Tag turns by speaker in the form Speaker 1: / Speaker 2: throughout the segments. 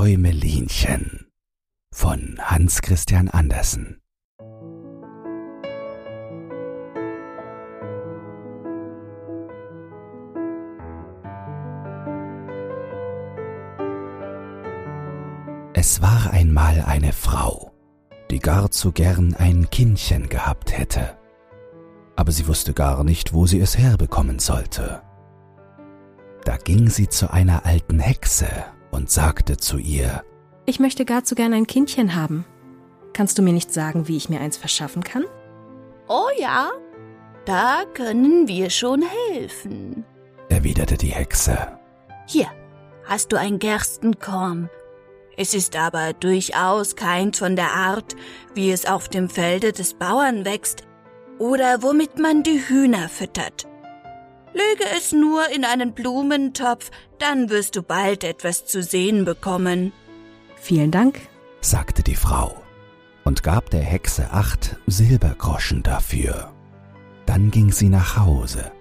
Speaker 1: Däumelinchen von Hans Christian Andersen. Es war einmal eine Frau, die gar zu gern ein Kindchen gehabt hätte, aber sie wusste gar nicht, wo sie es herbekommen sollte. Da ging sie zu einer alten Hexe und sagte zu ihr
Speaker 2: Ich möchte gar zu gern ein Kindchen haben. Kannst du mir nicht sagen, wie ich mir eins verschaffen kann?
Speaker 3: Oh ja, da können wir schon helfen,
Speaker 1: erwiderte die Hexe.
Speaker 3: Hier hast du ein Gerstenkorn. Es ist aber durchaus keins von der Art, wie es auf dem Felde des Bauern wächst oder womit man die Hühner füttert. Lege es nur in einen Blumentopf, dann wirst du bald etwas zu sehen bekommen.
Speaker 2: Vielen Dank,
Speaker 1: sagte die Frau und gab der Hexe acht Silbergroschen dafür. Dann ging sie nach Hause,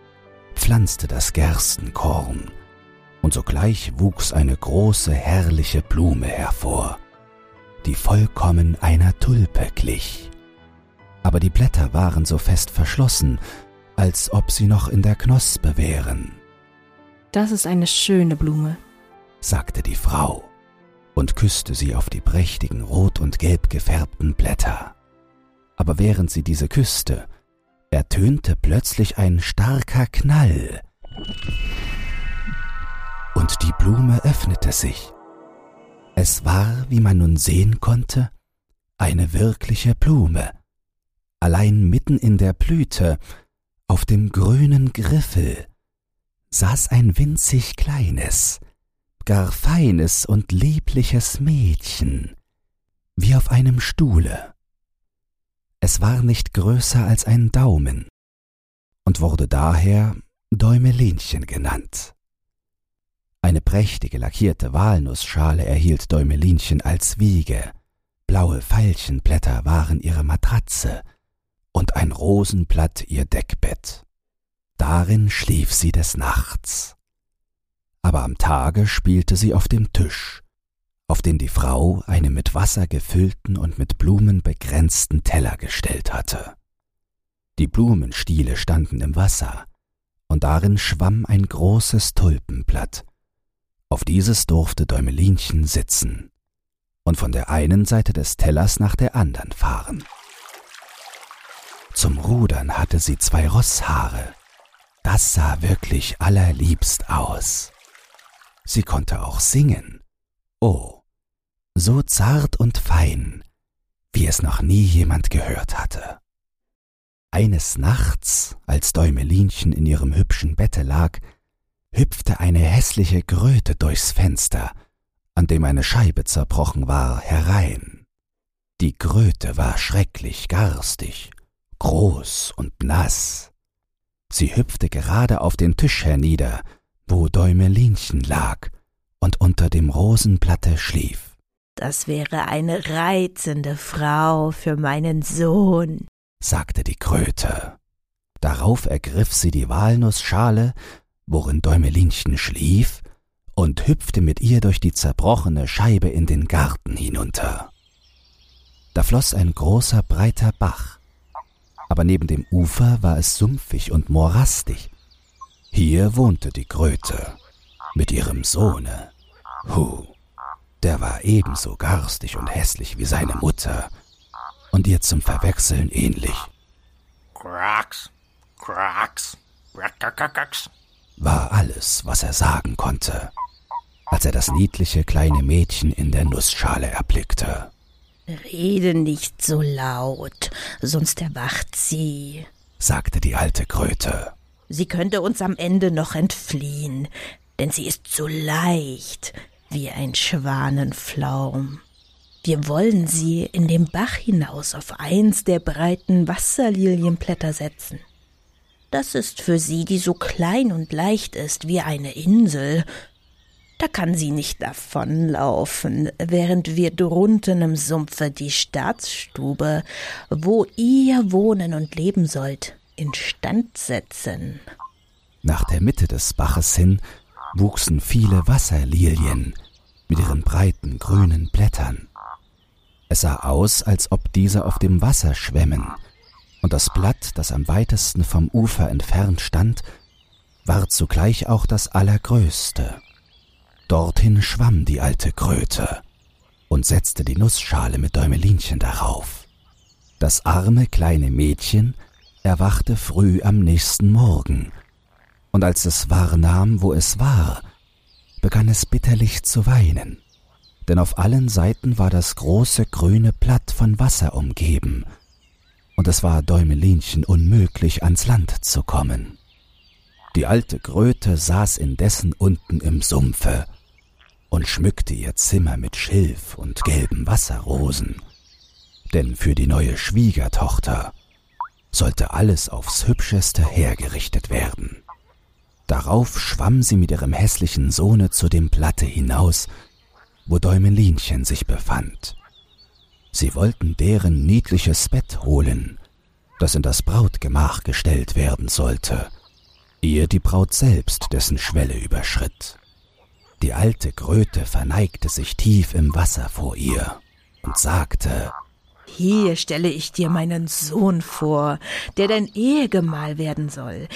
Speaker 1: pflanzte das Gerstenkorn, und sogleich wuchs eine große, herrliche Blume hervor, die vollkommen einer Tulpe glich. Aber die Blätter waren so fest verschlossen, als ob sie noch in der Knospe wären.
Speaker 2: Das ist eine schöne Blume,
Speaker 1: sagte die Frau und küsste sie auf die prächtigen rot und gelb gefärbten Blätter. Aber während sie diese küsste, ertönte plötzlich ein starker Knall, und die Blume öffnete sich. Es war, wie man nun sehen konnte, eine wirkliche Blume. Allein mitten in der Blüte auf dem grünen Griffel saß ein winzig kleines, gar feines und liebliches Mädchen, wie auf einem Stuhle. Es war nicht größer als ein Daumen und wurde daher Däumelinchen genannt. Eine prächtige lackierte Walnussschale erhielt Däumelinchen als Wiege, blaue Veilchenblätter waren ihre Matratze, und ein Rosenblatt ihr Deckbett. Darin schlief sie des Nachts. Aber am Tage spielte sie auf dem Tisch, auf den die Frau einen mit Wasser gefüllten und mit Blumen begrenzten Teller gestellt hatte. Die Blumenstiele standen im Wasser, und darin schwamm ein großes Tulpenblatt. Auf dieses durfte Däumelinchen sitzen und von der einen Seite des Tellers nach der anderen fahren. Zum Rudern hatte sie zwei Rosshaare. Das sah wirklich allerliebst aus. Sie konnte auch singen. Oh, so zart und fein, wie es noch nie jemand gehört hatte. Eines Nachts, als Däumelinchen in ihrem hübschen Bette lag, hüpfte eine hässliche Kröte durchs Fenster, an dem eine Scheibe zerbrochen war, herein. Die Kröte war schrecklich garstig groß und nass. Sie hüpfte gerade auf den Tisch hernieder, wo Däumelinchen lag und unter dem Rosenblatte schlief.
Speaker 3: Das wäre eine reizende Frau für meinen Sohn,
Speaker 1: sagte die Kröte. Darauf ergriff sie die Walnussschale, worin Däumelinchen schlief, und hüpfte mit ihr durch die zerbrochene Scheibe in den Garten hinunter. Da floss ein großer, breiter Bach, aber neben dem Ufer war es sumpfig und morastig. Hier wohnte die Kröte mit ihrem Sohne. Hu, der war ebenso garstig und hässlich wie seine Mutter und ihr zum Verwechseln ähnlich.
Speaker 4: Krax, Krax, Krax,
Speaker 1: war alles, was er sagen konnte, als er das niedliche kleine Mädchen in der Nussschale erblickte.
Speaker 3: Rede nicht so laut, sonst erwacht sie,
Speaker 1: sagte die alte Kröte.
Speaker 3: Sie könnte uns am Ende noch entfliehen, denn sie ist so leicht wie ein Schwanenflaum. Wir wollen sie in den Bach hinaus auf eins der breiten Wasserlilienblätter setzen. Das ist für sie, die so klein und leicht ist wie eine Insel, da kann sie nicht davonlaufen, während wir drunten im Sumpfe die Staatsstube, wo ihr wohnen und leben sollt, instand setzen.
Speaker 1: Nach der Mitte des Baches hin wuchsen viele Wasserlilien, mit ihren breiten grünen Blättern. Es sah aus, als ob diese auf dem Wasser schwämmen, und das Blatt, das am weitesten vom Ufer entfernt stand, war zugleich auch das allergrößte. Dorthin schwamm die alte Kröte und setzte die Nussschale mit Däumelinchen darauf. Das arme kleine Mädchen erwachte früh am nächsten Morgen, und als es wahrnahm, wo es war, begann es bitterlich zu weinen, denn auf allen Seiten war das große grüne Blatt von Wasser umgeben, und es war Däumelinchen unmöglich ans Land zu kommen. Die alte Kröte saß indessen unten im Sumpfe und schmückte ihr Zimmer mit Schilf und gelben Wasserrosen, denn für die neue Schwiegertochter sollte alles aufs hübscheste hergerichtet werden. Darauf schwamm sie mit ihrem hässlichen Sohne zu dem Platte hinaus, wo Däumelinchen sich befand. Sie wollten deren niedliches Bett holen, das in das Brautgemach gestellt werden sollte, ehe die Braut selbst dessen Schwelle überschritt. Die alte Kröte verneigte sich tief im Wasser vor ihr und sagte
Speaker 3: Hier stelle ich dir meinen Sohn vor, der dein Ehegemahl werden soll.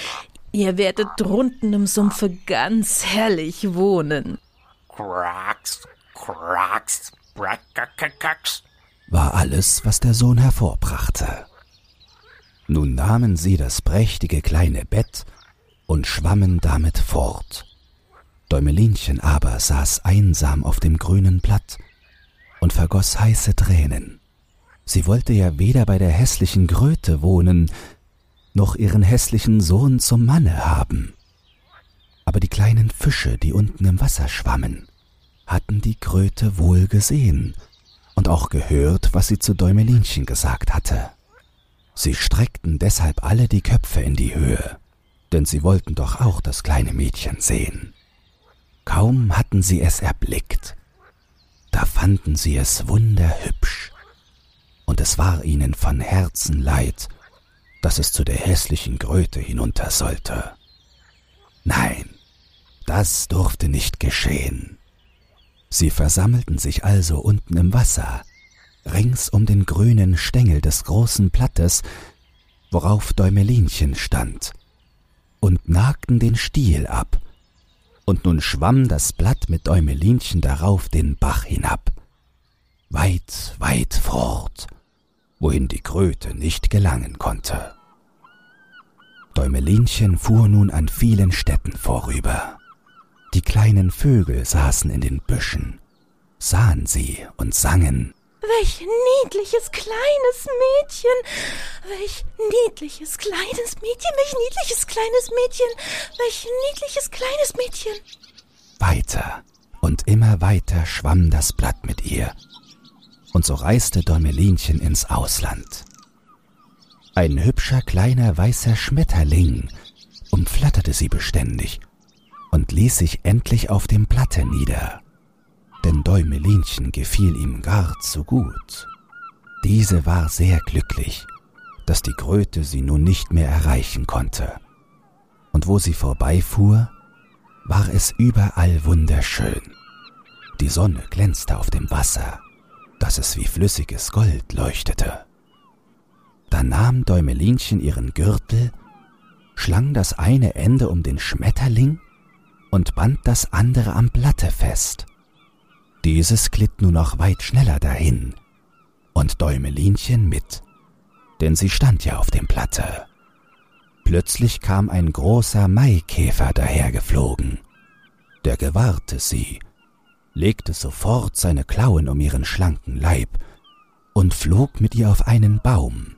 Speaker 3: Ihr werdet drunten im Sumpfe ganz herrlich wohnen.
Speaker 4: Quacks, quacks, brackakakaks,
Speaker 1: war alles, was der Sohn hervorbrachte. Nun nahmen sie das prächtige kleine Bett und schwammen damit fort. Däumelinchen aber saß einsam auf dem grünen Blatt und vergoß heiße Tränen. Sie wollte ja weder bei der hässlichen Gröte wohnen, noch ihren hässlichen Sohn zum Manne haben. Aber die kleinen Fische, die unten im Wasser schwammen, hatten die Kröte wohl gesehen und auch gehört, was sie zu Däumelinchen gesagt hatte. Sie streckten deshalb alle die Köpfe in die Höhe, denn sie wollten doch auch das kleine Mädchen sehen. Kaum hatten sie es erblickt, da fanden sie es wunderhübsch, und es war ihnen von Herzen leid, dass es zu der hässlichen Gröte hinunter sollte. Nein, das durfte nicht geschehen. Sie versammelten sich also unten im Wasser, rings um den grünen Stängel des großen Blattes, worauf Däumelinchen stand, und nagten den Stiel ab, und nun schwamm das Blatt mit Däumelinchen darauf den Bach hinab, weit, weit fort, wohin die Kröte nicht gelangen konnte. Däumelinchen fuhr nun an vielen Städten vorüber. Die kleinen Vögel saßen in den Büschen, sahen sie und sangen
Speaker 3: Welch niedliches kleines Mädchen! Welch niedliches kleines Mädchen! Welch niedliches kleines Mädchen! Welch niedliches kleines Mädchen!
Speaker 1: Weiter und immer weiter schwamm das Blatt mit ihr, und so reiste Däumelinchen ins Ausland. Ein hübscher kleiner weißer Schmetterling umflatterte sie beständig und ließ sich endlich auf dem Blatte nieder. Denn Däumelinchen gefiel ihm gar zu gut. Diese war sehr glücklich, dass die Kröte sie nun nicht mehr erreichen konnte. Und wo sie vorbeifuhr, war es überall wunderschön. Die Sonne glänzte auf dem Wasser, dass es wie flüssiges Gold leuchtete. Da nahm Däumelinchen ihren Gürtel, schlang das eine Ende um den Schmetterling und band das andere am Blatte fest. Dieses glitt nun noch weit schneller dahin und Däumelinchen mit, denn sie stand ja auf dem Blatte. Plötzlich kam ein großer Maikäfer dahergeflogen. Der gewahrte sie, legte sofort seine Klauen um ihren schlanken Leib und flog mit ihr auf einen Baum.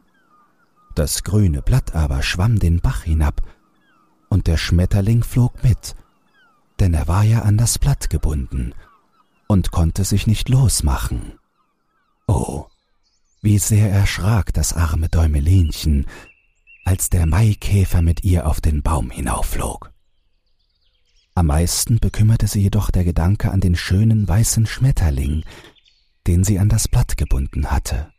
Speaker 1: Das grüne Blatt aber schwamm den Bach hinab, und der Schmetterling flog mit denn er war ja an das Blatt gebunden und konnte sich nicht losmachen. Oh, wie sehr erschrak das arme Däumelinchen, als der Maikäfer mit ihr auf den Baum hinaufflog. Am meisten bekümmerte sie jedoch der Gedanke an den schönen weißen Schmetterling, den sie an das Blatt gebunden hatte.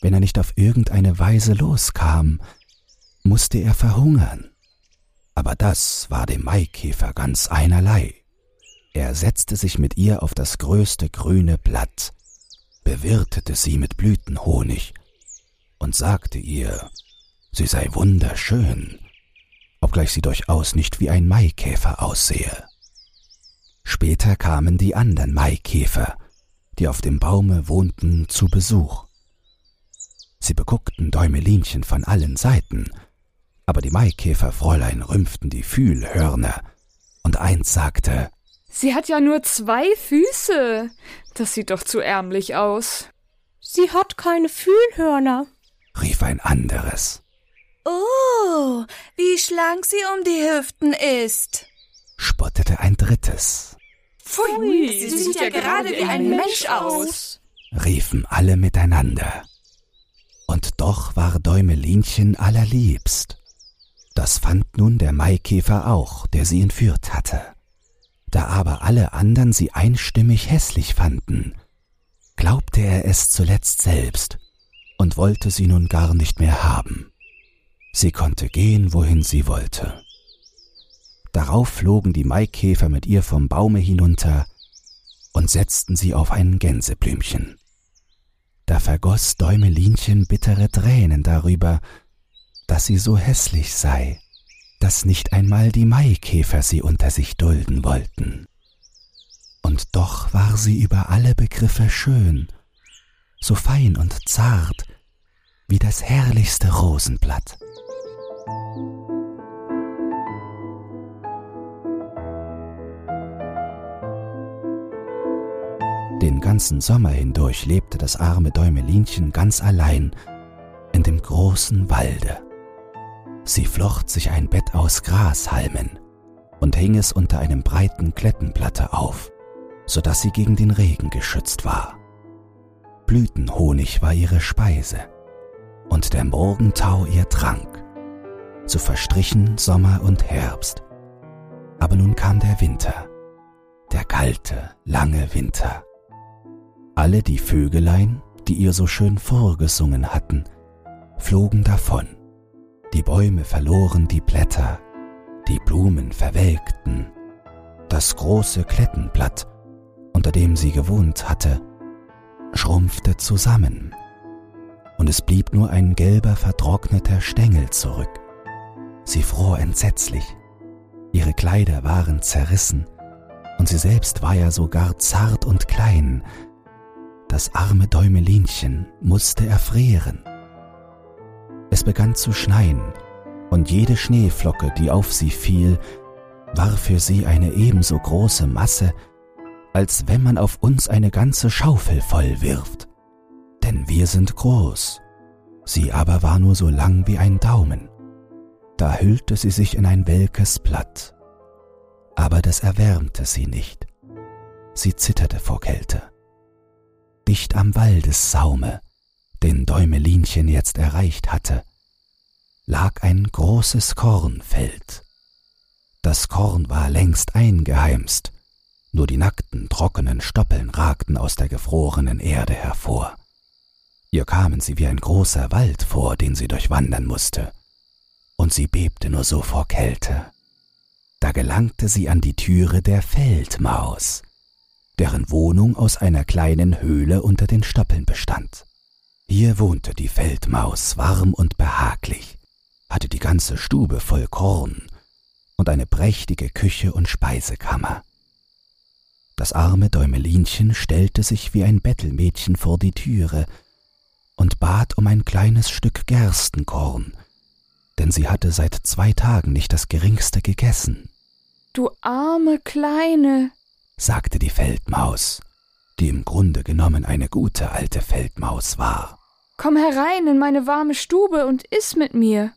Speaker 1: Wenn er nicht auf irgendeine Weise loskam, musste er verhungern aber das war dem Maikäfer ganz einerlei. Er setzte sich mit ihr auf das größte grüne Blatt, bewirtete sie mit Blütenhonig und sagte ihr, sie sei wunderschön, obgleich sie durchaus nicht wie ein Maikäfer aussehe. Später kamen die anderen Maikäfer, die auf dem Baume wohnten, zu Besuch. Sie beguckten Däumelinchen von allen Seiten, aber die Maikäferfräulein rümpften die Fühlhörner, und eins sagte
Speaker 5: Sie hat ja nur zwei Füße. Das sieht doch zu ärmlich aus.
Speaker 6: Sie hat keine Fühlhörner,
Speaker 1: rief ein anderes.
Speaker 7: Oh, wie schlank sie um die Hüften ist,
Speaker 1: spottete ein drittes.
Speaker 5: Pfui, sie, sie sieht ja gerade wie ein Mensch aus,
Speaker 1: riefen alle miteinander. Und doch war Däumelinchen allerliebst. Das fand nun der Maikäfer auch, der sie entführt hatte. Da aber alle andern sie einstimmig hässlich fanden, glaubte er es zuletzt selbst und wollte sie nun gar nicht mehr haben. Sie konnte gehen, wohin sie wollte. Darauf flogen die Maikäfer mit ihr vom Baume hinunter und setzten sie auf ein Gänseblümchen. Da vergoß Däumelinchen bittere Tränen darüber, dass sie so hässlich sei, dass nicht einmal die Maikäfer sie unter sich dulden wollten. Und doch war sie über alle Begriffe schön, so fein und zart wie das herrlichste Rosenblatt. Den ganzen Sommer hindurch lebte das arme Däumelinchen ganz allein in dem großen Walde. Sie flocht sich ein Bett aus Grashalmen und hing es unter einem breiten Klettenblatte auf, so dass sie gegen den Regen geschützt war. Blütenhonig war ihre Speise und der Morgentau ihr Trank. So verstrichen Sommer und Herbst. Aber nun kam der Winter, der kalte, lange Winter. Alle die Vögelein, die ihr so schön vorgesungen hatten, flogen davon. Die Bäume verloren die Blätter, die Blumen verwelkten. Das große Klettenblatt, unter dem sie gewohnt hatte, schrumpfte zusammen, und es blieb nur ein gelber vertrockneter Stängel zurück. Sie fror entsetzlich. Ihre Kleider waren zerrissen, und sie selbst war ja sogar zart und klein, das arme Däumelinchen musste erfrieren. Es begann zu schneien, und jede Schneeflocke, die auf sie fiel, war für sie eine ebenso große Masse, als wenn man auf uns eine ganze Schaufel voll wirft. Denn wir sind groß, sie aber war nur so lang wie ein Daumen. Da hüllte sie sich in ein welkes Blatt. Aber das erwärmte sie nicht. Sie zitterte vor Kälte dicht am Waldessaume, den Däumelinchen jetzt erreicht hatte, lag ein großes Kornfeld. Das Korn war längst eingeheimst, nur die nackten, trockenen Stoppeln ragten aus der gefrorenen Erde hervor. Ihr kamen sie wie ein großer Wald vor, den sie durchwandern musste, und sie bebte nur so vor Kälte. Da gelangte sie an die Türe der Feldmaus, deren Wohnung aus einer kleinen Höhle unter den Stoppeln bestand. Hier wohnte die Feldmaus warm und behaglich, hatte die ganze Stube voll Korn und eine prächtige Küche und Speisekammer. Das arme Däumelinchen stellte sich wie ein Bettelmädchen vor die Türe und bat um ein kleines Stück Gerstenkorn, denn sie hatte seit zwei Tagen nicht das geringste gegessen.
Speaker 5: Du arme Kleine,
Speaker 1: sagte die Feldmaus, die im Grunde genommen eine gute alte Feldmaus war.
Speaker 5: Komm herein in meine warme Stube und iss mit mir.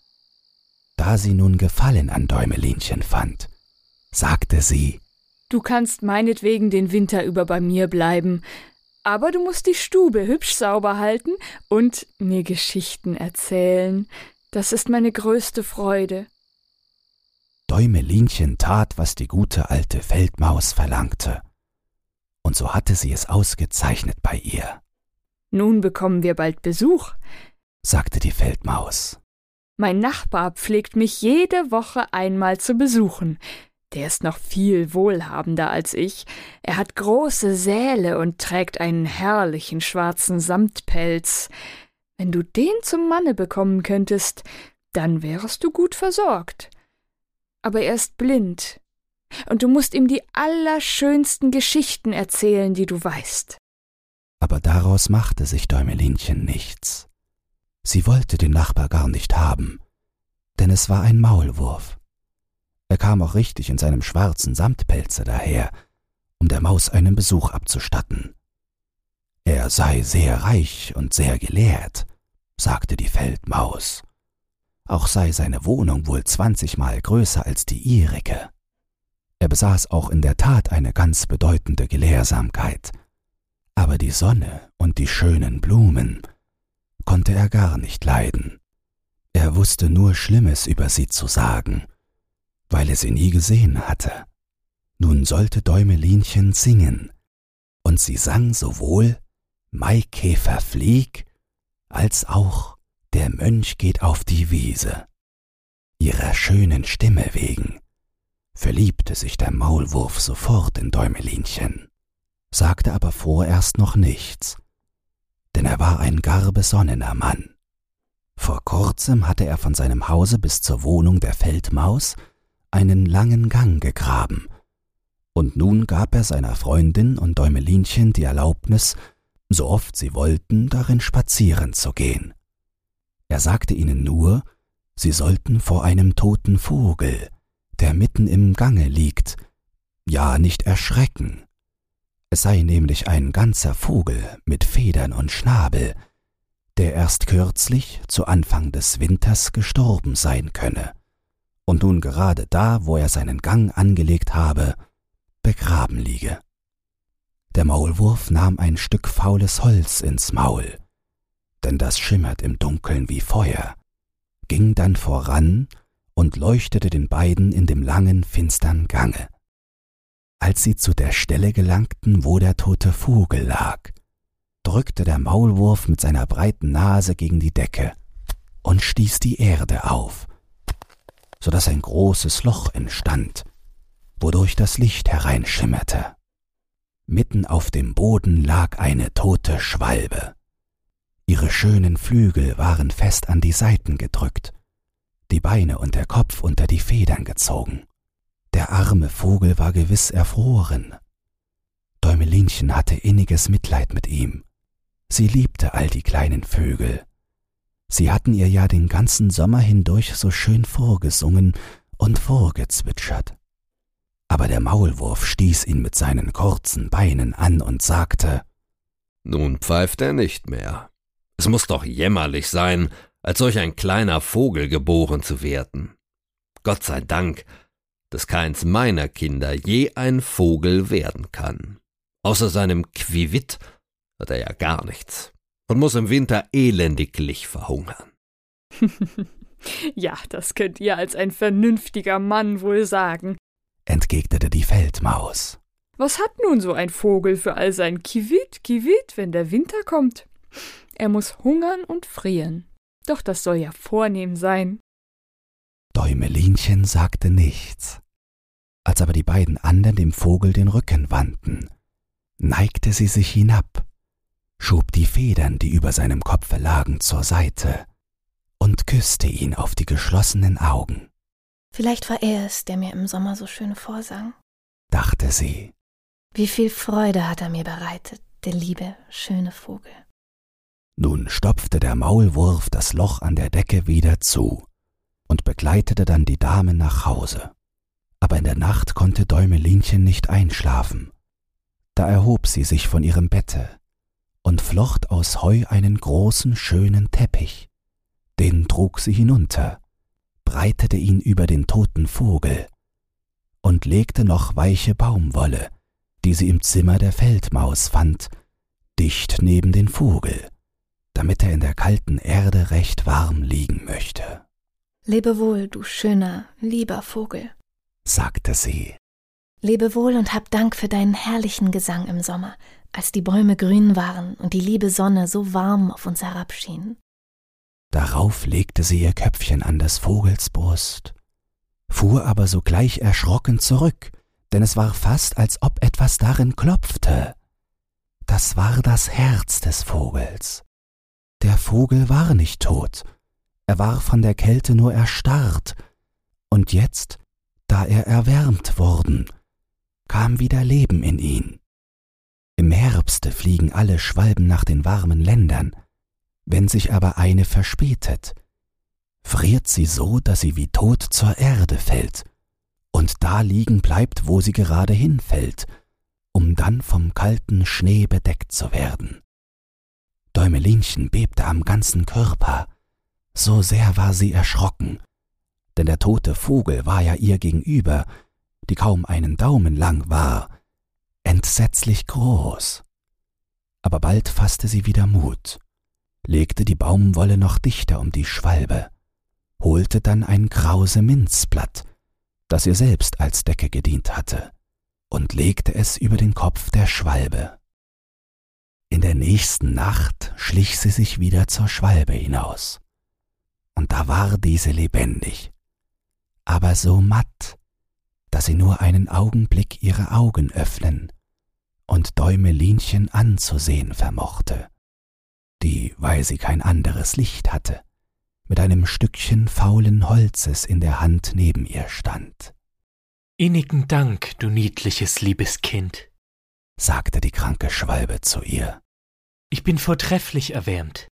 Speaker 1: Da sie nun Gefallen an Däumelinchen fand, sagte sie
Speaker 5: Du kannst meinetwegen den Winter über bei mir bleiben, aber du musst die Stube hübsch sauber halten und mir Geschichten erzählen. Das ist meine größte Freude.
Speaker 1: Däumelinchen tat, was die gute alte Feldmaus verlangte, und so hatte sie es ausgezeichnet bei ihr.
Speaker 5: Nun bekommen wir bald Besuch,
Speaker 1: sagte die Feldmaus.
Speaker 5: Mein Nachbar pflegt mich jede Woche einmal zu besuchen. Der ist noch viel wohlhabender als ich. Er hat große Säle und trägt einen herrlichen schwarzen Samtpelz. Wenn du den zum Manne bekommen könntest, dann wärest du gut versorgt. Aber er ist blind, und du musst ihm die allerschönsten Geschichten erzählen, die du weißt.
Speaker 1: Aber daraus machte sich Däumelinchen nichts. Sie wollte den Nachbar gar nicht haben, denn es war ein Maulwurf. Er kam auch richtig in seinem schwarzen Samtpelze daher, um der Maus einen Besuch abzustatten. Er sei sehr reich und sehr gelehrt, sagte die Feldmaus. Auch sei seine Wohnung wohl zwanzigmal größer als die ihrige. Er besaß auch in der Tat eine ganz bedeutende Gelehrsamkeit, aber die Sonne und die schönen Blumen konnte er gar nicht leiden. Er wusste nur Schlimmes über sie zu sagen, weil er sie nie gesehen hatte. Nun sollte Däumelinchen singen, und sie sang sowohl Maikäfer flieg als auch Der Mönch geht auf die Wiese. Ihrer schönen Stimme wegen verliebte sich der Maulwurf sofort in Däumelinchen, sagte aber vorerst noch nichts, denn er war ein gar besonnener Mann. Vor kurzem hatte er von seinem Hause bis zur Wohnung der Feldmaus einen langen Gang gegraben, und nun gab er seiner Freundin und Däumelinchen die Erlaubnis, so oft sie wollten, darin spazieren zu gehen. Er sagte ihnen nur, sie sollten vor einem toten Vogel, der mitten im Gange liegt, ja nicht erschrecken. Es sei nämlich ein ganzer Vogel mit Federn und Schnabel, der erst kürzlich zu Anfang des Winters gestorben sein könne und nun gerade da, wo er seinen Gang angelegt habe, begraben liege. Der Maulwurf nahm ein Stück faules Holz ins Maul, denn das schimmert im Dunkeln wie Feuer, ging dann voran und leuchtete den beiden in dem langen, finstern Gange. Als sie zu der Stelle gelangten, wo der tote Vogel lag, drückte der Maulwurf mit seiner breiten Nase gegen die Decke und stieß die Erde auf, so dass ein großes Loch entstand, wodurch das Licht hereinschimmerte. Mitten auf dem Boden lag eine tote Schwalbe. Ihre schönen Flügel waren fest an die Seiten gedrückt, die Beine und der Kopf unter die Federn gezogen. Der arme Vogel war gewiss erfroren. Däumelinchen hatte inniges Mitleid mit ihm. Sie liebte all die kleinen Vögel. Sie hatten ihr ja den ganzen Sommer hindurch so schön vorgesungen und vorgezwitschert. Aber der Maulwurf stieß ihn mit seinen kurzen Beinen an und sagte
Speaker 8: Nun pfeift er nicht mehr. Es muss doch jämmerlich sein, als solch ein kleiner Vogel geboren zu werden. Gott sei Dank, dass keins meiner Kinder je ein Vogel werden kann. Außer seinem Quivit hat er ja gar nichts und muss im Winter elendiglich verhungern.
Speaker 5: ja, das könnt ihr als ein vernünftiger Mann wohl sagen,
Speaker 1: entgegnete die Feldmaus.
Speaker 5: Was hat nun so ein Vogel für all sein Kivit, Kivit, wenn der Winter kommt? Er muss hungern und frieren. Doch das soll ja vornehm sein.
Speaker 1: Däumelinchen sagte nichts. Als aber die beiden anderen dem Vogel den Rücken wandten, neigte sie sich hinab, schob die Federn, die über seinem Kopfe lagen, zur Seite und küsste ihn auf die geschlossenen Augen.
Speaker 3: Vielleicht war er es, der mir im Sommer so schön vorsang,
Speaker 1: dachte sie.
Speaker 3: Wie viel Freude hat er mir bereitet, der liebe, schöne Vogel.
Speaker 1: Nun stopfte der Maulwurf das Loch an der Decke wieder zu und begleitete dann die Dame nach Hause. Aber in der Nacht konnte Däumelinchen nicht einschlafen. Da erhob sie sich von ihrem Bette und flocht aus Heu einen großen, schönen Teppich. Den trug sie hinunter, breitete ihn über den toten Vogel und legte noch weiche Baumwolle, die sie im Zimmer der Feldmaus fand, dicht neben den Vogel damit er in der kalten Erde recht warm liegen möchte.
Speaker 3: Lebe wohl, du schöner, lieber Vogel,
Speaker 1: sagte sie.
Speaker 3: Lebe wohl und hab Dank für deinen herrlichen Gesang im Sommer, als die Bäume grün waren und die liebe Sonne so warm auf uns herabschien.
Speaker 1: Darauf legte sie ihr Köpfchen an des Vogels Brust, fuhr aber sogleich erschrocken zurück, denn es war fast, als ob etwas darin klopfte. Das war das Herz des Vogels. Der Vogel war nicht tot, er war von der Kälte nur erstarrt, und jetzt, da er erwärmt worden, kam wieder Leben in ihn. Im Herbste fliegen alle Schwalben nach den warmen Ländern, wenn sich aber eine verspätet, friert sie so, dass sie wie tot zur Erde fällt. Und da liegen bleibt, wo sie gerade hinfällt, um dann vom kalten Schnee bedeckt zu werden. Däumelinchen bebte am ganzen Körper, so sehr war sie erschrocken, denn der tote Vogel war ja ihr gegenüber, die kaum einen Daumen lang war, entsetzlich groß. Aber bald fasste sie wieder Mut, legte die Baumwolle noch dichter um die Schwalbe, holte dann ein krause Minzblatt, das ihr selbst als Decke gedient hatte, und legte es über den Kopf der Schwalbe. In der nächsten Nacht schlich sie sich wieder zur Schwalbe hinaus, und da war diese lebendig, aber so matt, dass sie nur einen Augenblick ihre Augen öffnen und Däumelinchen anzusehen vermochte, die, weil sie kein anderes Licht hatte, mit einem Stückchen faulen Holzes in der Hand neben ihr stand.
Speaker 9: Innigen Dank, du niedliches liebes Kind,
Speaker 1: sagte die kranke Schwalbe zu ihr.
Speaker 9: Ich bin vortrefflich erwärmt.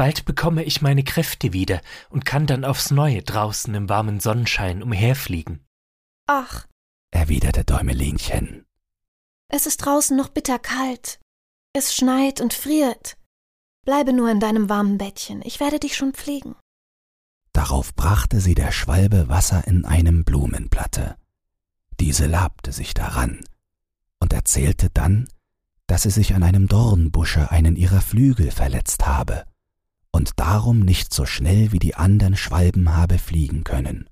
Speaker 9: Bald bekomme ich meine Kräfte wieder und kann dann aufs Neue draußen im warmen Sonnenschein umherfliegen.
Speaker 6: Ach,
Speaker 1: erwiderte Däumelinchen.
Speaker 6: Es ist draußen noch bitterkalt. Es schneit und friert. Bleibe nur in deinem warmen Bettchen, ich werde dich schon pflegen.
Speaker 1: Darauf brachte sie der Schwalbe Wasser in einem Blumenblatte. Diese labte sich daran und erzählte dann, dass sie sich an einem Dornbusche einen ihrer Flügel verletzt habe und darum nicht so schnell wie die andern Schwalben habe fliegen können,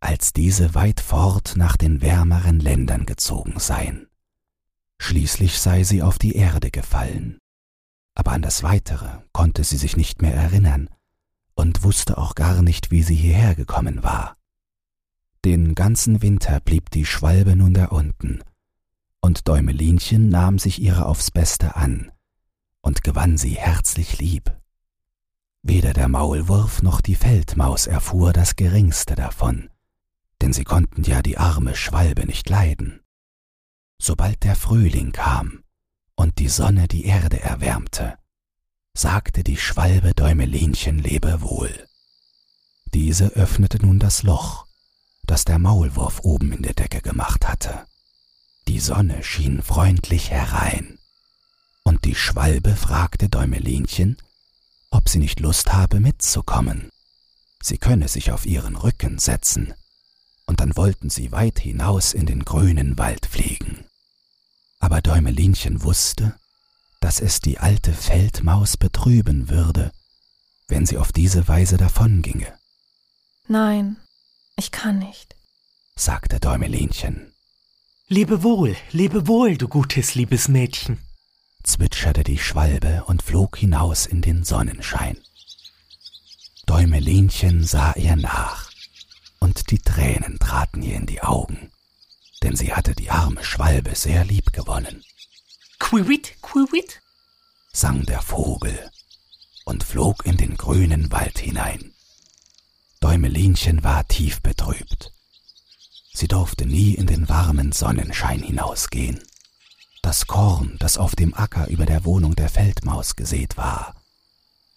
Speaker 1: als diese weit fort nach den wärmeren Ländern gezogen seien. Schließlich sei sie auf die Erde gefallen, aber an das Weitere konnte sie sich nicht mehr erinnern und wusste auch gar nicht, wie sie hierher gekommen war. Den ganzen Winter blieb die Schwalbe nun da unten, und Däumelinchen nahm sich ihrer aufs Beste an und gewann sie herzlich lieb. Weder der Maulwurf noch die Feldmaus erfuhr das geringste davon, denn sie konnten ja die arme Schwalbe nicht leiden. Sobald der Frühling kam und die Sonne die Erde erwärmte, sagte die Schwalbe Däumelinchen lebewohl. Diese öffnete nun das Loch, das der Maulwurf oben in der Decke gemacht hatte. Die Sonne schien freundlich herein, und die Schwalbe fragte Däumelinchen, ob sie nicht Lust habe mitzukommen. Sie könne sich auf ihren Rücken setzen, und dann wollten sie weit hinaus in den grünen Wald fliegen. Aber Däumelinchen wusste, dass es die alte Feldmaus betrüben würde, wenn sie auf diese Weise davonginge.
Speaker 6: Nein, ich kann nicht,
Speaker 1: sagte Däumelinchen.
Speaker 9: Lebe wohl, lebe wohl, du gutes, liebes Mädchen
Speaker 1: zwitscherte die Schwalbe und flog hinaus in den Sonnenschein. Däumelinchen sah ihr nach, und die Tränen traten ihr in die Augen, denn sie hatte die arme Schwalbe sehr lieb gewonnen.
Speaker 9: Quiwit, quiwit,
Speaker 1: sang der Vogel und flog in den grünen Wald hinein. Däumelinchen war tief betrübt. Sie durfte nie in den warmen Sonnenschein hinausgehen. Das Korn, das auf dem Acker über der Wohnung der Feldmaus gesät war,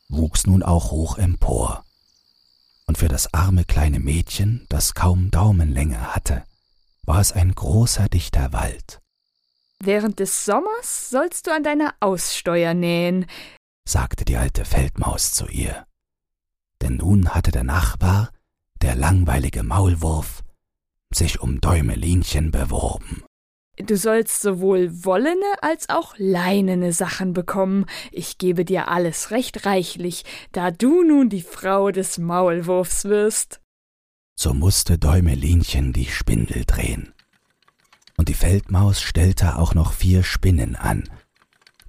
Speaker 1: wuchs nun auch hoch empor. Und für das arme kleine Mädchen, das kaum Daumenlänge hatte, war es ein großer dichter Wald.
Speaker 5: Während des Sommers sollst du an deiner Aussteuer nähen,
Speaker 1: sagte die alte Feldmaus zu ihr. Denn nun hatte der Nachbar, der langweilige Maulwurf, sich um Däumelinchen beworben.
Speaker 5: Du sollst sowohl wollene als auch leinene Sachen bekommen. Ich gebe dir alles recht reichlich, da du nun die Frau des Maulwurfs wirst.
Speaker 1: So musste Däumelinchen die Spindel drehen. Und die Feldmaus stellte auch noch vier Spinnen an,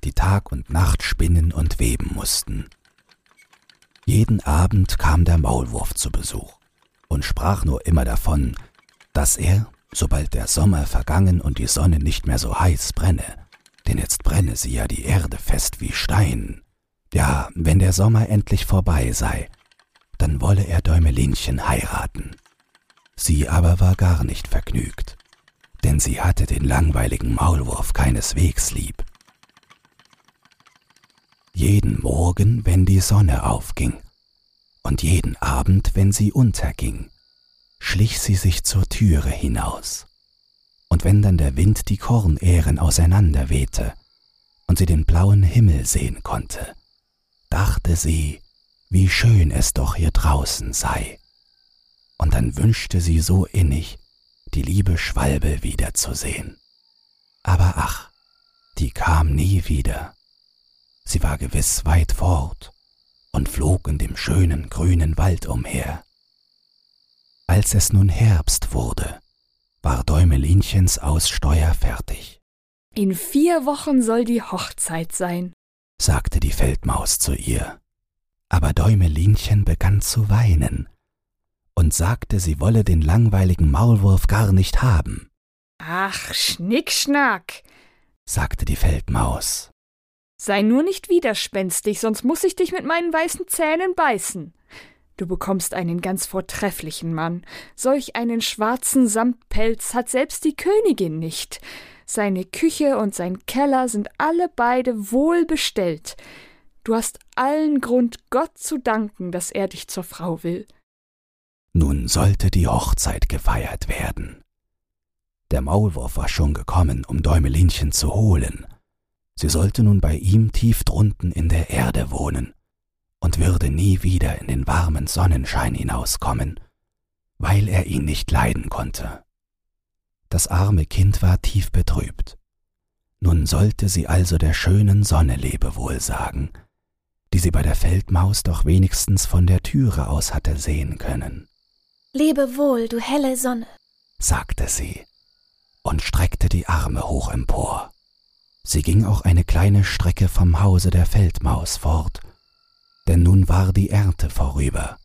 Speaker 1: die Tag und Nacht spinnen und weben mussten. Jeden Abend kam der Maulwurf zu Besuch und sprach nur immer davon, dass er, sobald der Sommer vergangen und die Sonne nicht mehr so heiß brenne, denn jetzt brenne sie ja die Erde fest wie Stein, ja, wenn der Sommer endlich vorbei sei, dann wolle er Däumelinchen heiraten. Sie aber war gar nicht vergnügt, denn sie hatte den langweiligen Maulwurf keineswegs lieb. Jeden Morgen, wenn die Sonne aufging, und jeden Abend, wenn sie unterging, schlich sie sich zur Türe hinaus. Und wenn dann der Wind die Kornähren auseinanderwehte und sie den blauen Himmel sehen konnte, dachte sie, wie schön es doch hier draußen sei. Und dann wünschte sie so innig, die liebe Schwalbe wiederzusehen. Aber ach, die kam nie wieder. Sie war gewiss weit fort und flog in dem schönen grünen Wald umher. Als es nun Herbst wurde, war Däumelinchens Aussteuer fertig.
Speaker 5: In vier Wochen soll die Hochzeit sein,
Speaker 1: sagte die Feldmaus zu ihr. Aber Däumelinchen begann zu weinen und sagte, sie wolle den langweiligen Maulwurf gar nicht haben.
Speaker 5: Ach, Schnickschnack,
Speaker 1: sagte die Feldmaus.
Speaker 5: Sei nur nicht widerspenstig, sonst muss ich dich mit meinen weißen Zähnen beißen. Du bekommst einen ganz vortrefflichen Mann. Solch einen schwarzen Samtpelz hat selbst die Königin nicht. Seine Küche und sein Keller sind alle beide wohl bestellt. Du hast allen Grund, Gott zu danken, dass er dich zur Frau will.
Speaker 1: Nun sollte die Hochzeit gefeiert werden. Der Maulwurf war schon gekommen, um Däumelinchen zu holen. Sie sollte nun bei ihm tief drunten in der Erde wohnen und würde nie wieder in den warmen Sonnenschein hinauskommen, weil er ihn nicht leiden konnte. Das arme Kind war tief betrübt. Nun sollte sie also der schönen Sonne Lebewohl sagen, die sie bei der Feldmaus doch wenigstens von der Türe aus hatte sehen können.
Speaker 6: Lebe wohl, du helle Sonne,
Speaker 1: sagte sie und streckte die Arme hoch empor. Sie ging auch eine kleine Strecke vom Hause der Feldmaus fort denn nun war die Ernte vorüber,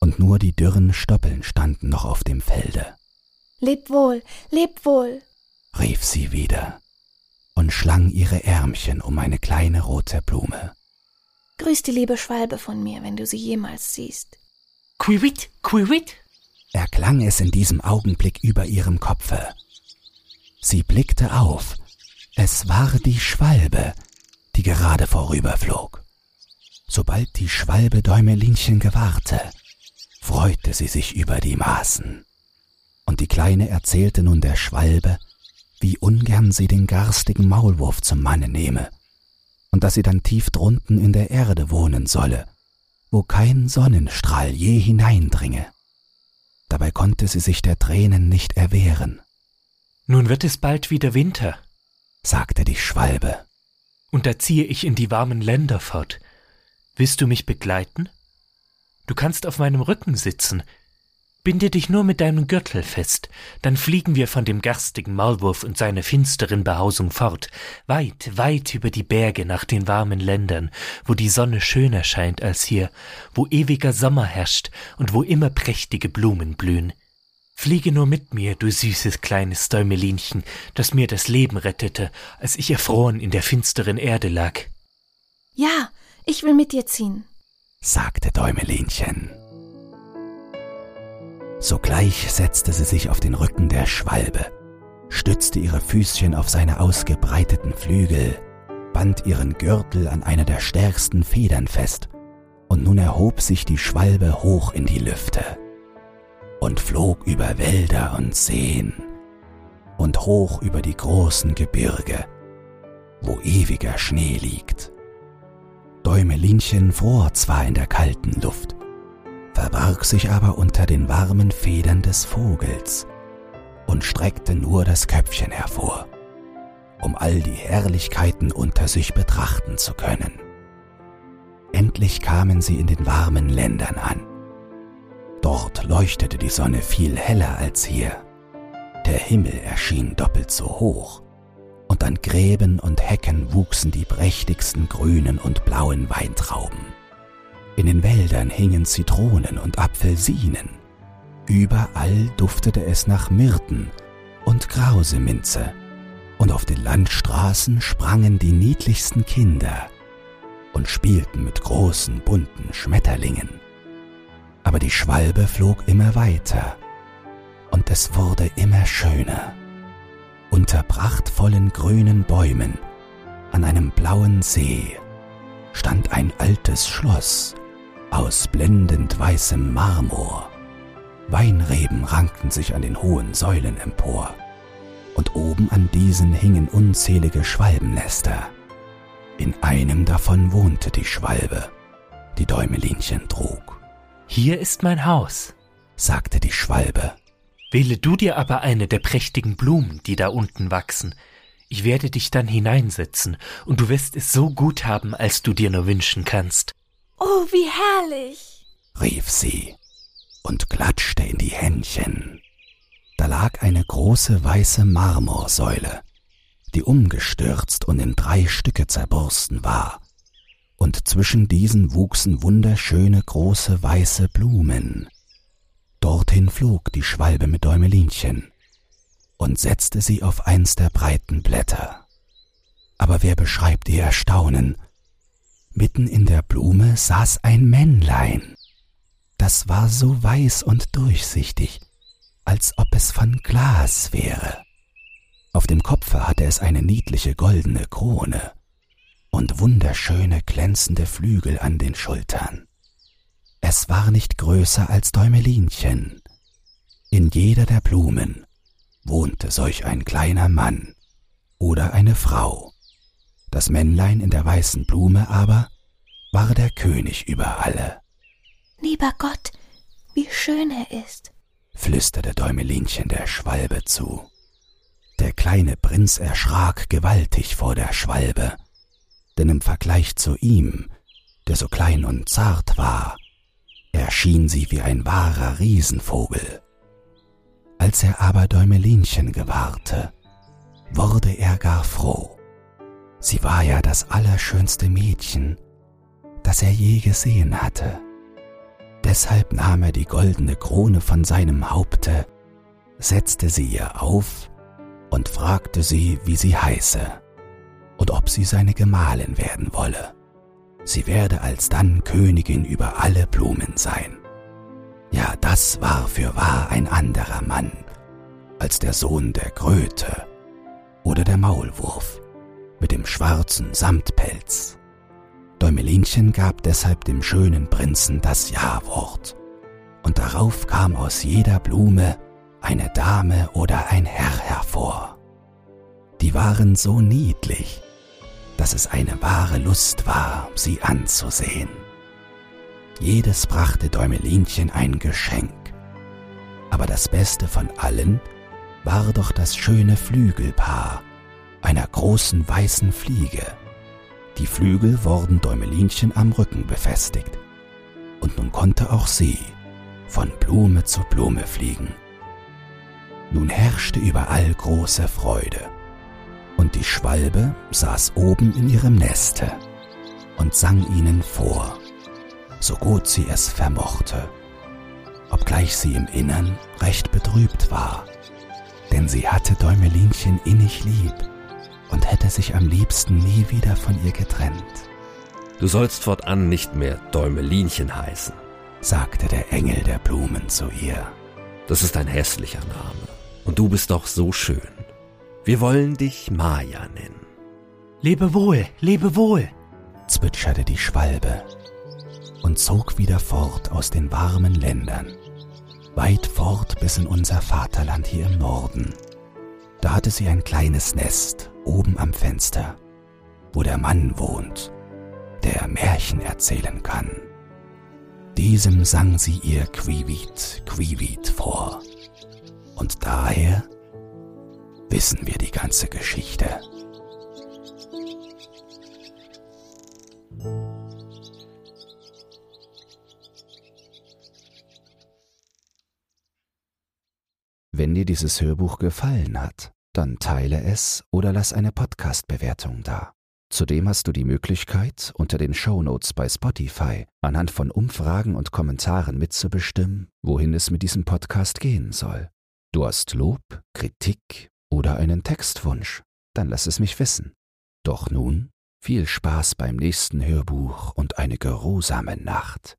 Speaker 1: und nur die dürren Stoppeln standen noch auf dem Felde.
Speaker 6: Leb wohl, leb wohl,
Speaker 1: rief sie wieder und schlang ihre Ärmchen um eine kleine rote Blume.
Speaker 6: Grüß die liebe Schwalbe von mir, wenn du sie jemals siehst.
Speaker 9: Quiwit, quiwit,
Speaker 1: erklang es in diesem Augenblick über ihrem Kopfe. Sie blickte auf. Es war die Schwalbe, die gerade vorüberflog. Sobald die Schwalbe Däumelinchen gewahrte, freute sie sich über die Maßen. Und die Kleine erzählte nun der Schwalbe, wie ungern sie den garstigen Maulwurf zum Manne nehme, und dass sie dann tief drunten in der Erde wohnen solle, wo kein Sonnenstrahl je hineindringe. Dabei konnte sie sich der Tränen nicht erwehren.
Speaker 9: Nun wird es bald wieder Winter,
Speaker 1: sagte die Schwalbe.
Speaker 9: Und da ziehe ich in die warmen Länder fort, Willst du mich begleiten? Du kannst auf meinem Rücken sitzen. Binde dich nur mit deinem Gürtel fest, dann fliegen wir von dem garstigen Maulwurf und seiner finsteren Behausung fort, weit, weit über die Berge nach den warmen Ländern, wo die Sonne schöner scheint als hier, wo ewiger Sommer herrscht und wo immer prächtige Blumen blühen. Fliege nur mit mir, du süßes kleines Däumelinchen, das mir das Leben rettete, als ich erfroren in der finsteren Erde lag.
Speaker 6: Ja, ich will mit dir ziehen,
Speaker 1: sagte Däumelinchen. Sogleich setzte sie sich auf den Rücken der Schwalbe, stützte ihre Füßchen auf seine ausgebreiteten Flügel, band ihren Gürtel an einer der stärksten Federn fest, und nun erhob sich die Schwalbe hoch in die Lüfte und flog über Wälder und Seen und hoch über die großen Gebirge, wo ewiger Schnee liegt. Däumelinchen fror zwar in der kalten Luft, verbarg sich aber unter den warmen Federn des Vogels und streckte nur das Köpfchen hervor, um all die Herrlichkeiten unter sich betrachten zu können. Endlich kamen sie in den warmen Ländern an. Dort leuchtete die Sonne viel heller als hier. Der Himmel erschien doppelt so hoch und an Gräben und Hecken wuchsen die prächtigsten grünen und blauen Weintrauben. In den Wäldern hingen Zitronen und Apfelsinen. Überall duftete es nach Myrten und Grauseminze, und auf den Landstraßen sprangen die niedlichsten Kinder und spielten mit großen bunten Schmetterlingen. Aber die Schwalbe flog immer weiter, und es wurde immer schöner. Unter prachtvollen grünen Bäumen an einem blauen See stand ein altes Schloss aus blendend weißem Marmor. Weinreben rankten sich an den hohen Säulen empor, und oben an diesen hingen unzählige Schwalbennester. In einem davon wohnte die Schwalbe, die Däumelinchen trug.
Speaker 9: Hier ist mein Haus,
Speaker 1: sagte die Schwalbe.
Speaker 9: Wähle du dir aber eine der prächtigen Blumen, die da unten wachsen. Ich werde dich dann hineinsetzen, und du wirst es so gut haben, als du dir nur wünschen kannst.
Speaker 6: Oh, wie herrlich!
Speaker 1: rief sie und klatschte in die Händchen. Da lag eine große weiße Marmorsäule, die umgestürzt und in drei Stücke zerborsten war, und zwischen diesen wuchsen wunderschöne große weiße Blumen. Dorthin flog die Schwalbe mit Däumelinchen und setzte sie auf eins der breiten Blätter. Aber wer beschreibt ihr Erstaunen? Mitten in der Blume saß ein Männlein. Das war so weiß und durchsichtig, als ob es von Glas wäre. Auf dem Kopfe hatte es eine niedliche goldene Krone und wunderschöne glänzende Flügel an den Schultern. Es war nicht größer als Däumelinchen. In jeder der Blumen wohnte solch ein kleiner Mann oder eine Frau. Das Männlein in der weißen Blume aber war der König über alle.
Speaker 6: Lieber Gott, wie schön er ist,
Speaker 1: flüsterte Däumelinchen der Schwalbe zu. Der kleine Prinz erschrak gewaltig vor der Schwalbe, denn im Vergleich zu ihm, der so klein und zart war, erschien sie wie ein wahrer Riesenvogel. Als er aber Däumelinchen gewahrte, wurde er gar froh. Sie war ja das allerschönste Mädchen, das er je gesehen hatte. Deshalb nahm er die goldene Krone von seinem Haupte, setzte sie ihr auf und fragte sie, wie sie heiße und ob sie seine Gemahlin werden wolle. Sie werde alsdann Königin über alle Blumen sein. Ja, das war für wahr ein anderer Mann als der Sohn der Kröte oder der Maulwurf mit dem schwarzen Samtpelz. Däumelinchen gab deshalb dem schönen Prinzen das Ja-Wort, und darauf kam aus jeder Blume eine Dame oder ein Herr hervor. Die waren so niedlich, dass es eine wahre Lust war, sie anzusehen. Jedes brachte Däumelinchen ein Geschenk, aber das Beste von allen war doch das schöne Flügelpaar einer großen weißen Fliege. Die Flügel wurden Däumelinchen am Rücken befestigt, und nun konnte auch sie von Blume zu Blume fliegen. Nun herrschte überall große Freude, und die Schwalbe saß oben in ihrem Neste und sang ihnen vor, so gut sie es vermochte, obgleich sie im Innern recht betrübt war, denn sie hatte Däumelinchen innig lieb und hätte sich am liebsten nie wieder von ihr getrennt.
Speaker 8: Du sollst fortan nicht mehr Däumelinchen heißen,
Speaker 1: sagte der Engel der Blumen zu ihr.
Speaker 8: Das ist ein hässlicher Name. Und du bist doch so schön. Wir wollen dich Maya nennen.
Speaker 9: Lebe wohl, lebe wohl,
Speaker 1: zwitscherte die Schwalbe und zog wieder fort aus den warmen Ländern, weit fort bis in unser Vaterland hier im Norden. Da hatte sie ein kleines Nest oben am Fenster, wo der Mann wohnt, der Märchen erzählen kann. Diesem sang sie ihr Quiwit, Quiwit vor. Und daher wissen wir die ganze Geschichte. Wenn dir dieses Hörbuch gefallen hat, dann teile es oder lass eine Podcast-Bewertung da. Zudem hast du die Möglichkeit, unter den Shownotes bei Spotify anhand von Umfragen und Kommentaren mitzubestimmen, wohin es mit diesem Podcast gehen soll. Du hast Lob, Kritik oder einen Textwunsch, dann lass es mich wissen. Doch nun viel Spaß beim nächsten Hörbuch und eine geruhsame Nacht.